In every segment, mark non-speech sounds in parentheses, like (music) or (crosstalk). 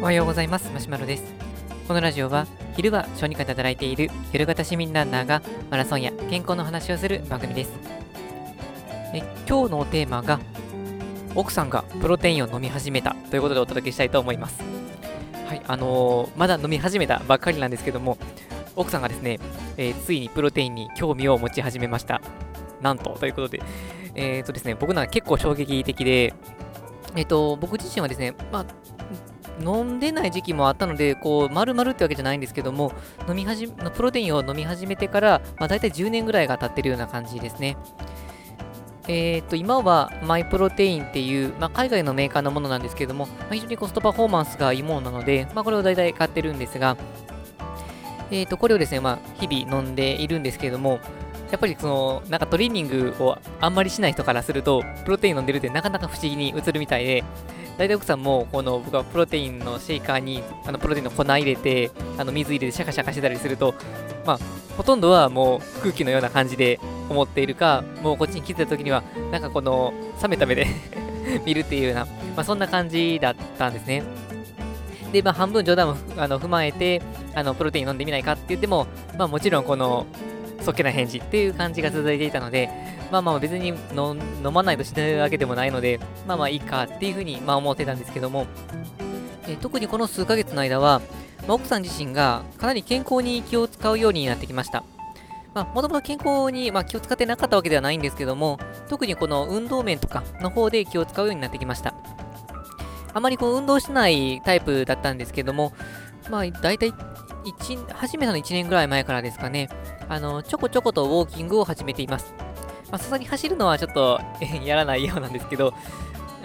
おはようございます。マシュマロです。このラジオは昼は小児科で働いている夜型市民ランナーがマラソンや健康の話をする番組です。え今日のテーマが奥さんがプロテインを飲み始めたということでお届けしたいと思います。はいあのー、まだ飲み始めたばっかりなんですけども奥さんがですね、えー、ついにプロテインに興味を持ち始めました。なんとということで。えっ、ー、とですね僕なら結構衝撃的でえっ、と僕自身はですね、まあ、飲んでない時期もあったので、こう、丸々ってわけじゃないんですけども、飲み始め、プロテインを飲み始めてから、まあ、大体10年ぐらいが経ってるような感じですね。えー、っと、今はマイプロテインっていう、まあ、海外のメーカーのものなんですけども、まあ、非常にコストパフォーマンスがいいものなので、まあ、これを大体買ってるんですが、えー、っと、これをですね、まあ、日々飲んでいるんですけども、やっぱりその、なんかトレーニングをあんまりしない人からすると、プロテイン飲んでるってなかなか不思議に映るみたいで、大体奥さんも、この僕はプロテインのシェイカーに、あのプロテインの粉入れて、あの水入れてシャカシャカしてたりすると、まあ、ほとんどはもう空気のような感じで思っているか、もうこっちに来てた時には、なんかこの、冷めた目で (laughs) 見るっていうような、まあ、そんな感じだったんですね。で、まあ、半分冗談もあの踏まえて、あの、プロテイン飲んでみないかって言っても、まあ、もちろんこの、そっけな返事っていう感じが続いていたので、まあまあ別に飲まないと死ぬわけでもないので、まあまあいいかっていうふうにまあ思ってたんですけども、え特にこの数ヶ月の間は、まあ、奥さん自身がかなり健康に気を使うようになってきました。まあ、もともと健康に、まあ、気を使ってなかったわけではないんですけども、特にこの運動面とかの方で気を使うようになってきました。あまりこう運動しないタイプだったんですけども、まあ、大体始めたの1年ぐらい前からですかね、あの、ちょこちょことウォーキングを始めています。まさすがに走るのはちょっとやらないようなんですけど、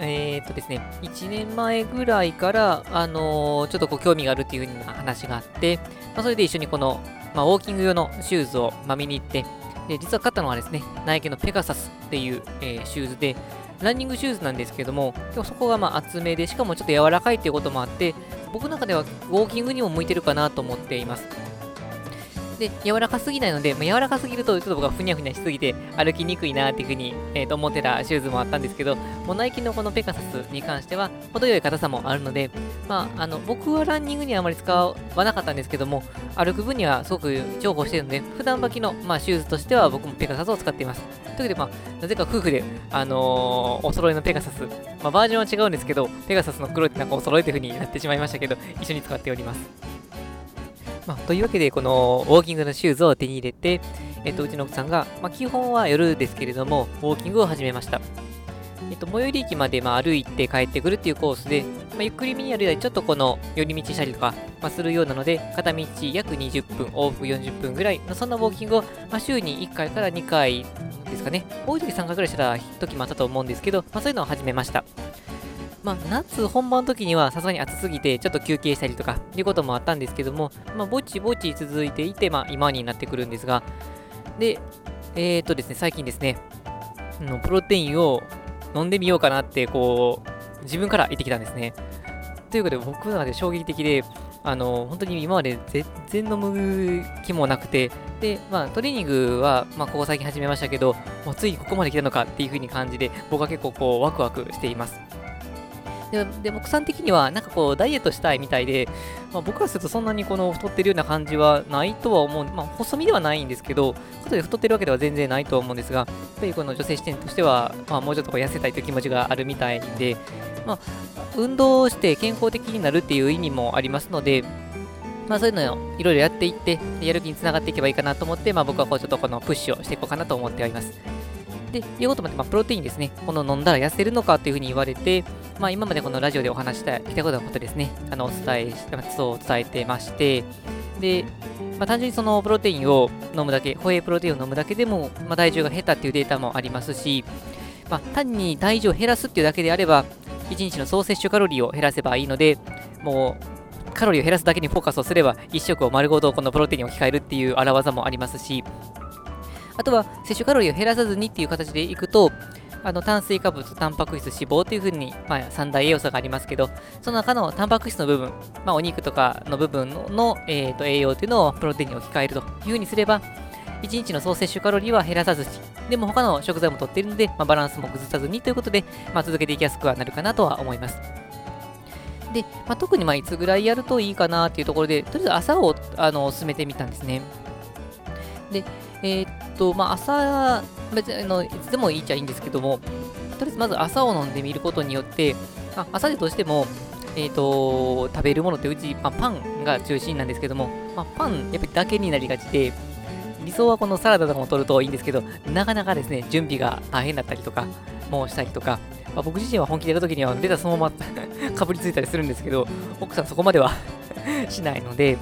えー、っとですね、1年前ぐらいから、あのー、ちょっとこう興味があるっていう風な話があって、まあ、それで一緒にこの、まあ、ウォーキング用のシューズを、まあ、見に行って、で実は買ったのはですね、ナイキのペガサスっていう、えー、シューズで、ランニングシューズなんですけども、でもそこがまあ厚めで、しかもちょっと柔らかいっていうこともあって、僕の中ではウォーキングにも向いてるかなと思っています。で、柔らかすぎないので、まあ、柔らかすぎると、ちょっと僕はふにゃふにゃしすぎて歩きにくいなっていうふうに、えー、と思ってたシューズもあったんですけど、もうナイキのこのペガサスに関しては、程よい硬さもあるので、まあ、あの、僕はランニングにはあまり使わなかったんですけども、歩く分にはすごく重宝してるので、普段履きの、まあ、シューズとしては僕もペガサスを使っています。というわけで、まあ、なぜか夫婦で、あのー、お揃いのペガサス、まあ、バージョンは違うんですけど、ペガサスの黒ってなんかお揃いというふうになってしまいましたけど、一緒に使っております。まあ、というわけで、このウォーキングのシューズを手に入れて、えっと、うちの奥さんが、まあ、基本は夜ですけれども、ウォーキングを始めました。えっと、最寄り駅まで、まあ、歩いて帰ってくるっていうコースで、まあ、ゆっくりめにやるよりちょっとこの寄り道したりとか、まあ、するようなので、片道約20分、往復40分ぐらいのそんなウォーキングを、まあ、週に1回から2回ですかね、多い時3回ぐらいした時もあったと思うんですけど、まあ、そういうのを始めました。まあ、夏本番の時にはさすがに暑すぎてちょっと休憩したりとかいうこともあったんですけども、まあ、ぼちぼち続いていて、まあ、今になってくるんですが、で、えー、とですね、最近ですね、のプロテインを飲んでみようかなって、こう、自分から言ってきたんですね。ということで、僕の中で衝撃的で、あの、本当に今まで全然飲む気もなくて、で、まあ、トレーニングは、まあ、ここ最近始めましたけど、もうついにここまで来たのかっていう風に感じで、僕は結構こう、ワクワクしています。で、で奥さん的には、なんかこう、ダイエットしたいみたいで、まあ、僕からするとそんなにこの太ってるような感じはないとは思う、まあ、細身ではないんですけど、かとい太ってるわけでは全然ないとは思うんですが、やっぱりこの女性視点としては、まあ、もうちょっと痩せたいという気持ちがあるみたいで、まあ、運動して健康的になるっていう意味もありますので、まあそういうのをいろいろやっていって、やる気につながっていけばいいかなと思って、まあ僕はこうちょっとこのプッシュをしていこうかなと思っております。で、いうこともあって、まあ、プロテインですね。この飲んだら痩せるのかっていうふうに言われて、まあ、今までこのラジオでお話したきたことのことですね、あの、お伝えして、そう伝えてまして、で、まあ、単純にそのプロテインを飲むだけ、ホエイプロテインを飲むだけでも、まあ、体重が減ったっていうデータもありますし、まあ、単に体重を減らすっていうだけであれば、1日の総摂取カロリーを減らせばいいので、もう、カロリーを減らすだけにフォーカスをすれば、1食を丸ごとこのプロテインを置き換えるっていう荒技もありますし、あとは摂取カロリーを減らさずにっていう形でいくと、あの炭水化物、タンパク質、脂肪というふうに、まあ、三大栄養素がありますけど、その中のタンパク質の部分、まあ、お肉とかの部分の、えー、と栄養というのをプロテインに置き換えるというふうにすれば、1日の総摂取カロリーは減らさずし、でも他の食材も取っているので、まあ、バランスも崩さずにということで、まあ、続けていきやすくはなるかなとは思います。で、まあ、特にまあいつぐらいやるといいかなっていうところで、とりあえず朝をあの進めてみたんですね。で、えー、っと、まあ、朝、別にあのいつでもいいっちゃいいんですけども、とりあえずまず朝を飲んでみることによって、あ朝でどうしても、えーと、食べるものってうち、まあ、パンが中心なんですけども、まあ、パンやっぱりだけになりがちで、理想はこのサラダとかも取るといいんですけど、なかなかですね、準備が大変だったりとか、もうしたりとか、まあ、僕自身は本気でやるときには出たそのまま (laughs) かぶりついたりするんですけど、奥さんそこまでは (laughs) しないので、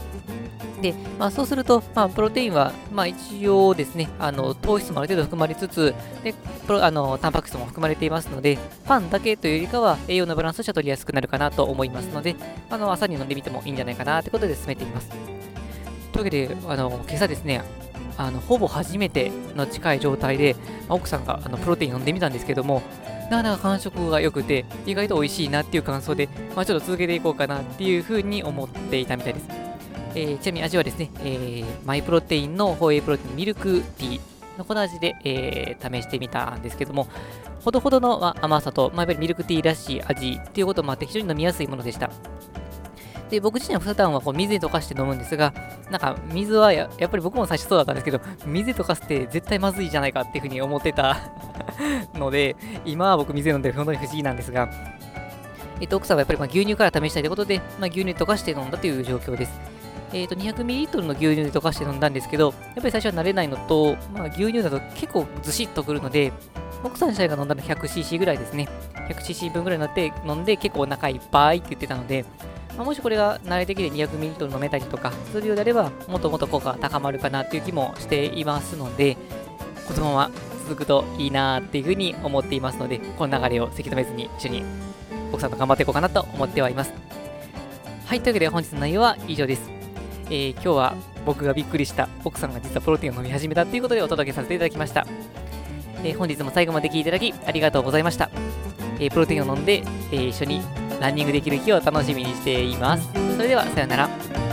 で、まあ、そうすると、まあ、プロテインは、まあ、一応ですね、あの糖質もある程度含まれつつ、でプロあのタンパク質も含まれていますので、パンだけというよりかは栄養のバランスとしては取りやすくなるかなと思いますので、あの朝に飲んでみてもいいんじゃないかなということで進めています。というわけで、あの今朝ですね、あのほぼ初めての近い状態で、まあ、奥さんがあのプロテイン飲んでみたんですけども、なかなか感触が良くて、意外と美味しいなっていう感想で、まあ、ちょっと続けていこうかなっていうふうに思っていたみたいです。えー、ちなみに味はですね、えー、マイプロテインのホエイプロテインミルクティーのこの味で、えー、試してみたんですけども、ほどほどの甘さと、まあ、やっぱりミルクティーらしい味っていうこともあって非常に飲みやすいものでした。で、僕自身は普段はこう水に溶かして飲むんですが、なんか水はやっぱり僕も最初そうだったんですけど、水で溶かすって絶対まずいじゃないかっていうふうに思ってた (laughs) ので、今は僕水飲んでる本当に不思議なんですが、えっと、奥さんはやっぱりま牛乳から試したいということで、まあ、牛乳溶かして飲んだという状況です。えーと、200ml の牛乳で溶かして飲んだんですけど、やっぱり最初は慣れないのと、まあ、牛乳だと結構ずしっとくるので、奥さん自体が飲んだの 100cc ぐらいですね。100cc 分ぐらいになって飲んで結構お腹いっぱいって言ってたので、まあ、もしこれが慣れてきて 200ml 飲めたりとかするようであれば、もっともっと効果が高まるかなっていう気もしていますので、このまま続くといいなっていうふうに思っていますので、この流れをせき止めずに一緒に奥さんと頑張っていこうかなと思ってはいます。はい、というわけで本日の内容は以上です。えー、今日は僕がびっくりした奥さんが実はプロテインを飲み始めたということでお届けさせていただきました。えー、本日も最後まで聴いていただきありがとうございました。えー、プロテインを飲んで、え一緒にランニングできる日を楽しみにしています。それではさようなら。